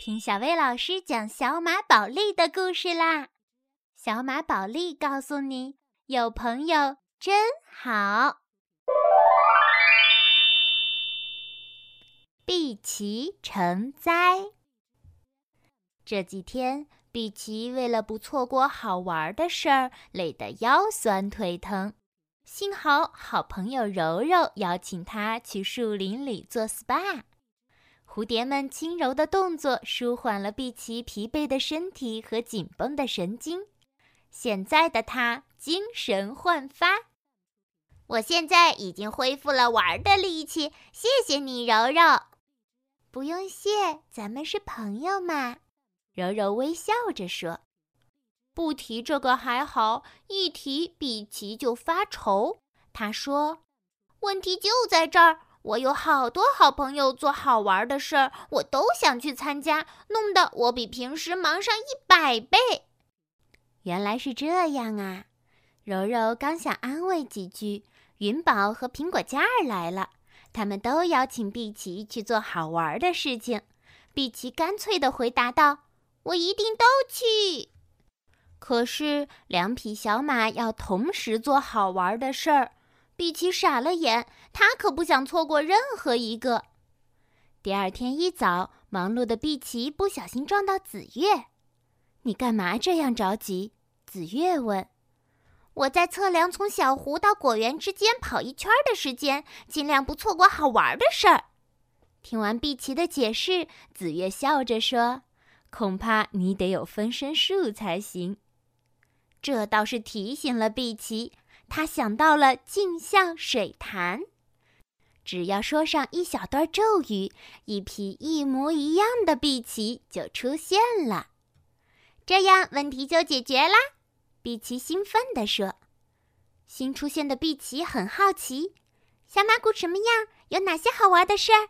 听小薇老师讲小马宝莉的故事啦！小马宝莉告诉你，有朋友真好。碧琪成灾。这几天，碧琪为了不错过好玩的事儿，累得腰酸腿疼。幸好好朋友柔柔邀请他去树林里做 SPA。蝴蝶们轻柔的动作舒缓了碧琪疲惫的身体和紧绷的神经。现在的他精神焕发。我现在已经恢复了玩的力气，谢谢你，柔柔。不用谢，咱们是朋友嘛。柔柔微笑着说：“不提这个还好，一提碧琪就发愁。”他说：“问题就在这儿。”我有好多好朋友做好玩的事儿，我都想去参加，弄得我比平时忙上一百倍。原来是这样啊！柔柔刚想安慰几句，云宝和苹果嘉儿来了，他们都邀请碧琪去做好玩的事情。碧琪干脆地回答道：“我一定都去。”可是两匹小马要同时做好玩的事儿。碧琪傻了眼，他可不想错过任何一个。第二天一早，忙碌的碧琪不小心撞到紫月。“你干嘛这样着急？”紫月问。“我在测量从小湖到果园之间跑一圈的时间，尽量不错过好玩的事儿。”听完碧琪的解释，紫月笑着说：“恐怕你得有分身术才行。”这倒是提醒了碧琪。他想到了镜像水潭，只要说上一小段咒语，一匹一模一样的碧琪就出现了。这样问题就解决啦！碧琪兴奋地说。新出现的碧琪很好奇：“小马谷什么样？有哪些好玩的事儿？”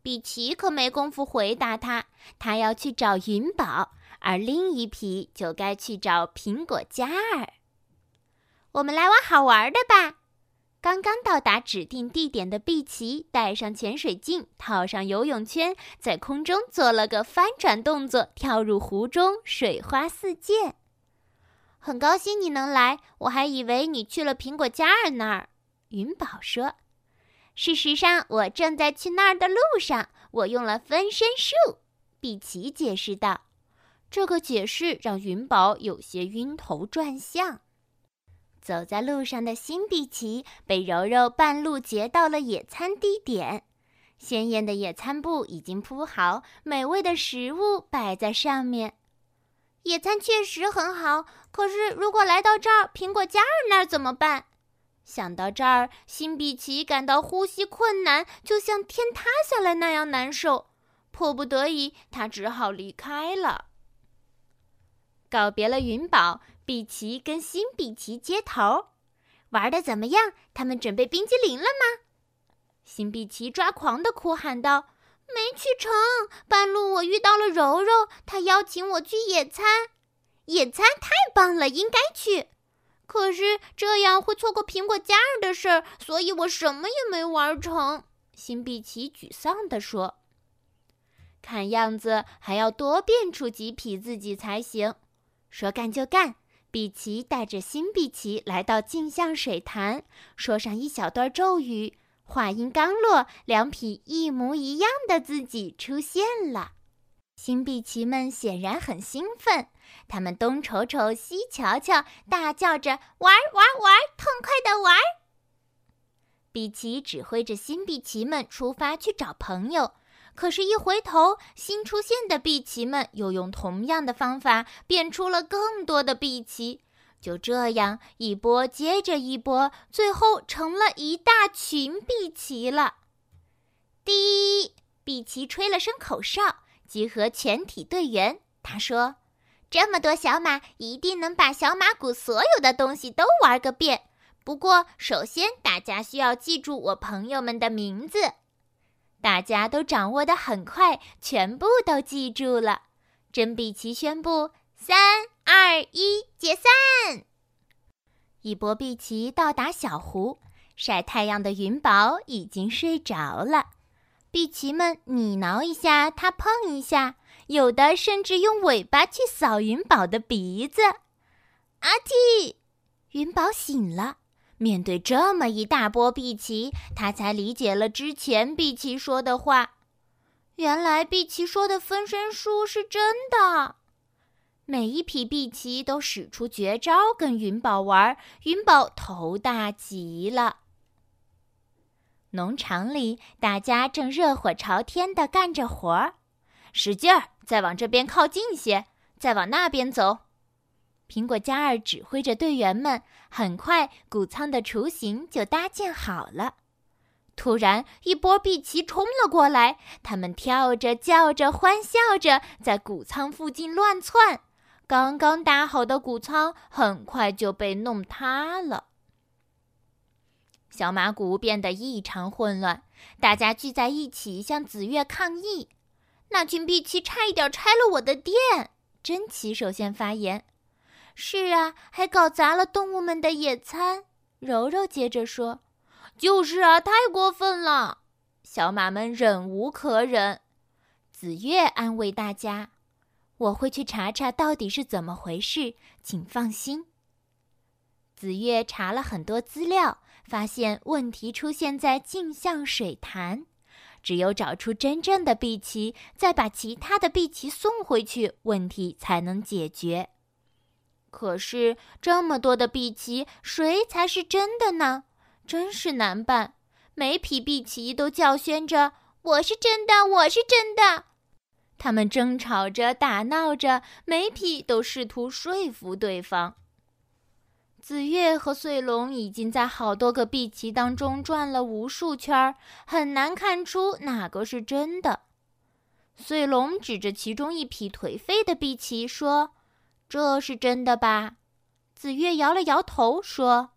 碧琪可没工夫回答他，他要去找云宝，而另一匹就该去找苹果嘉儿。我们来玩好玩的吧！刚刚到达指定地点的碧琪戴上潜水镜，套上游泳圈，在空中做了个翻转动作，跳入湖中，水花四溅。很高兴你能来，我还以为你去了苹果嘉儿那儿。云宝说：“事实上，我正在去那儿的路上，我用了分身术。”碧琪解释道。这个解释让云宝有些晕头转向。走在路上的辛比奇被柔柔半路截到了野餐地点，鲜艳的野餐布已经铺好，美味的食物摆在上面。野餐确实很好，可是如果来到这儿，苹果嘉儿那儿怎么办？想到这儿，辛比奇感到呼吸困难，就像天塌下来那样难受。迫不得已，他只好离开了。告别了云宝。比奇跟新比奇接头，玩的怎么样？他们准备冰激凌了吗？新比奇抓狂的哭喊道：“没去成，半路我遇到了柔柔，她邀请我去野餐。野餐太棒了，应该去。可是这样会错过苹果嘉儿的事儿，所以我什么也没玩成。”新比奇沮丧地说：“看样子还要多变出几匹自己才行。说干就干。”比奇带着新碧琪来到镜像水潭，说上一小段咒语。话音刚落，两匹一模一样的自己出现了。新碧琪们显然很兴奋，他们东瞅瞅，西瞧瞧，大叫着“玩玩玩，痛快的玩！”比奇指挥着新碧琪们出发去找朋友。可是，一回头，新出现的碧琪们又用同样的方法变出了更多的碧琪。就这样，一波接着一波，最后成了一大群碧琪了。第一，碧琪吹了声口哨，集合全体队员。他说：“这么多小马，一定能把小马谷所有的东西都玩个遍。不过，首先大家需要记住我朋友们的名字。”大家都掌握的很快，全部都记住了。真碧琪宣布：“三、二、一，解散！”一波碧琪到达小湖，晒太阳的云宝已经睡着了。碧琪们你挠一下，它碰一下，有的甚至用尾巴去扫云宝的鼻子。阿嚏！云宝醒了，面对这么一大波碧琪，他才理解了之前碧琪说的话。原来碧琪说的分身术是真的。每一匹碧琪都使出绝招跟云宝玩，云宝头大极了。农场里，大家正热火朝天地干着活儿，使劲儿，再往这边靠近些，再往那边走。苹果嘉儿指挥着队员们，很快谷仓的雏形就搭建好了。突然，一波碧琪冲了过来，他们跳着、叫着、欢笑着，在谷仓附近乱窜。刚刚搭好的谷仓很快就被弄塌了。小马谷变得异常混乱，大家聚在一起向紫月抗议。那群碧琪差一点拆了我的店。珍奇首先发言：“是啊，还搞砸了动物们的野餐。”柔柔接着说：“就是啊，太过分了。”小马们忍无可忍。紫月安慰大家：“我会去查查到底是怎么回事，请放心。”紫月查了很多资料。发现问题出现在镜像水潭，只有找出真正的碧琪，再把其他的碧琪送回去，问题才能解决。可是这么多的碧琪，谁才是真的呢？真是难办。每匹碧琪都叫宣着：“我是真的，我是真的。”他们争吵着，打闹着，每匹都试图说服对方。紫月和穗龙已经在好多个碧琪当中转了无数圈儿，很难看出哪个是真的。穗龙指着其中一匹颓废的碧琪说：“这是真的吧？”紫月摇了摇头说：“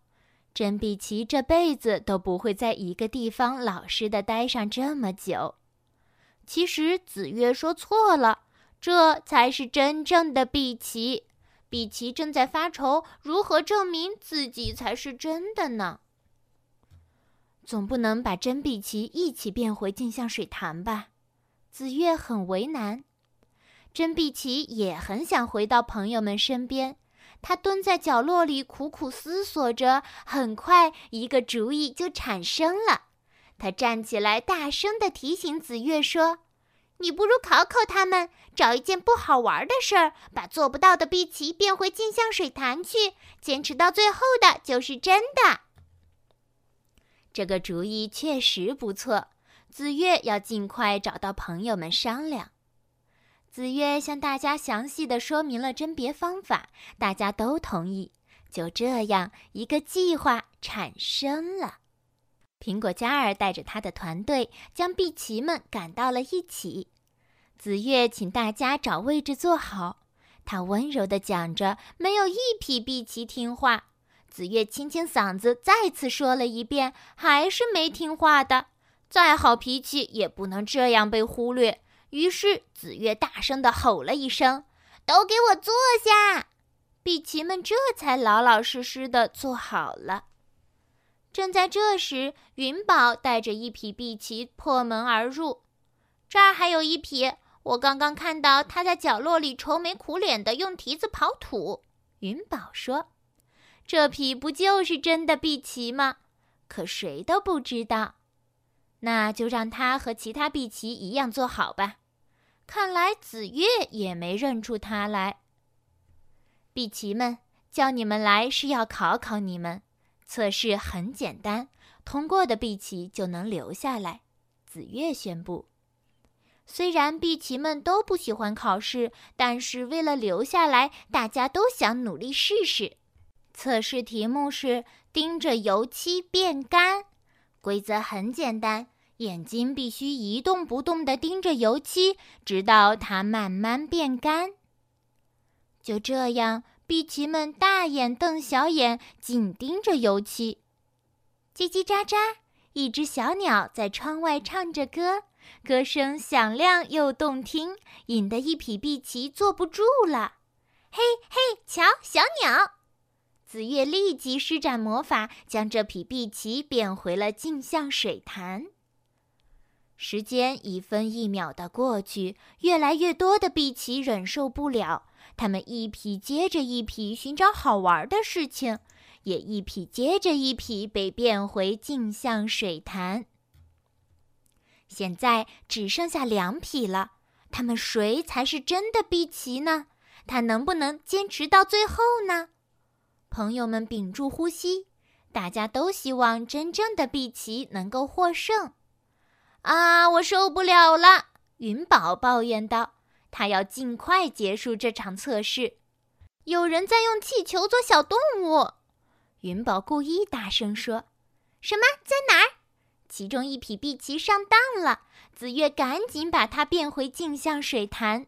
真碧琪这辈子都不会在一个地方老实的待上这么久。”其实紫月说错了，这才是真正的碧琪。碧琪正在发愁，如何证明自己才是真的呢？总不能把真碧琪一起变回镜像水潭吧？紫月很为难。真碧琪也很想回到朋友们身边，他蹲在角落里苦苦思索着。很快，一个主意就产生了。他站起来，大声地提醒紫月说。你不如考考他们，找一件不好玩的事儿，把做不到的碧琪变回镜像水潭去，坚持到最后的就是真的。这个主意确实不错。紫月要尽快找到朋友们商量。紫月向大家详细的说明了甄别方法，大家都同意。就这样，一个计划产生了。苹果嘉儿带着他的团队将碧琪们赶到了一起。紫月请大家找位置坐好，他温柔地讲着：“没有一匹碧琪听话。”紫月清清嗓子再次说了一遍，还是没听话的。再好脾气也不能这样被忽略。于是紫月大声地吼了一声：“都给我坐下！”碧琪们这才老老实实地坐好了。正在这时，云宝带着一匹碧琪破门而入。这儿还有一匹，我刚刚看到他在角落里愁眉苦脸的用蹄子刨土。云宝说：“这匹不就是真的碧琪吗？”可谁都不知道。那就让他和其他碧琪一样做好吧。看来紫月也没认出他来。碧琪们，叫你们来是要考考你们。测试很简单，通过的碧琪就能留下来。紫月宣布。虽然碧琪们都不喜欢考试，但是为了留下来，大家都想努力试试。测试题目是盯着油漆变干，规则很简单，眼睛必须一动不动地盯着油漆，直到它慢慢变干。就这样。碧琪们大眼瞪小眼，紧盯着油漆。叽叽喳喳，一只小鸟在窗外唱着歌，歌声响亮又动听，引得一匹碧琪坐不住了。嘿嘿，瞧，小鸟！紫月立即施展魔法，将这匹碧琪变回了镜像水潭。时间一分一秒的过去，越来越多的碧琪忍受不了，他们一匹接着一匹寻找好玩的事情，也一匹接着一匹被变回镜像水潭。现在只剩下两匹了，他们谁才是真的碧琪呢？他能不能坚持到最后呢？朋友们屏住呼吸，大家都希望真正的碧琪能够获胜。啊，我受不了了！云宝抱怨道：“他要尽快结束这场测试。”有人在用气球做小动物。云宝故意大声说：“什么？在哪儿？”其中一匹碧琪上当了，紫月赶紧把它变回镜像水潭。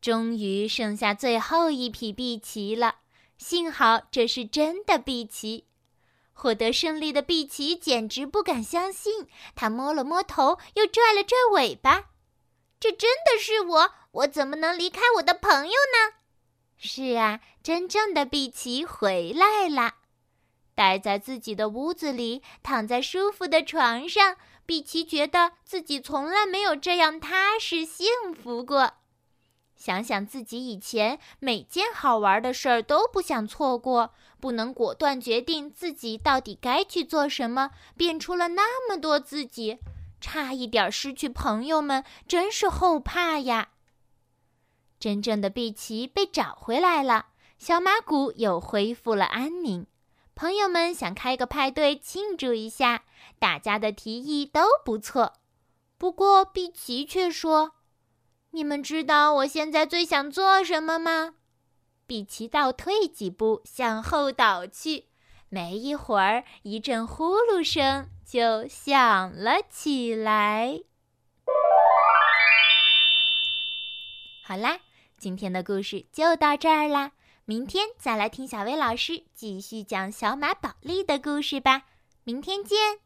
终于剩下最后一匹碧琪了，幸好这是真的碧琪。获得胜利的碧琪简直不敢相信，他摸了摸头，又拽了拽尾巴。这真的是我？我怎么能离开我的朋友呢？是啊，真正的碧琪回来了。待在自己的屋子里，躺在舒服的床上，碧琪觉得自己从来没有这样踏实幸福过。想想自己以前每件好玩的事儿都不想错过，不能果断决定自己到底该去做什么，变出了那么多自己，差一点失去朋友们，真是后怕呀！真正的碧琪被找回来了，小马谷又恢复了安宁。朋友们想开个派对庆祝一下，大家的提议都不错，不过碧琪却说。你们知道我现在最想做什么吗？比奇倒退几步，向后倒去。没一会儿，一阵呼噜声就响了起来。好啦，今天的故事就到这儿啦。明天再来听小薇老师继续讲小马宝莉的故事吧。明天见。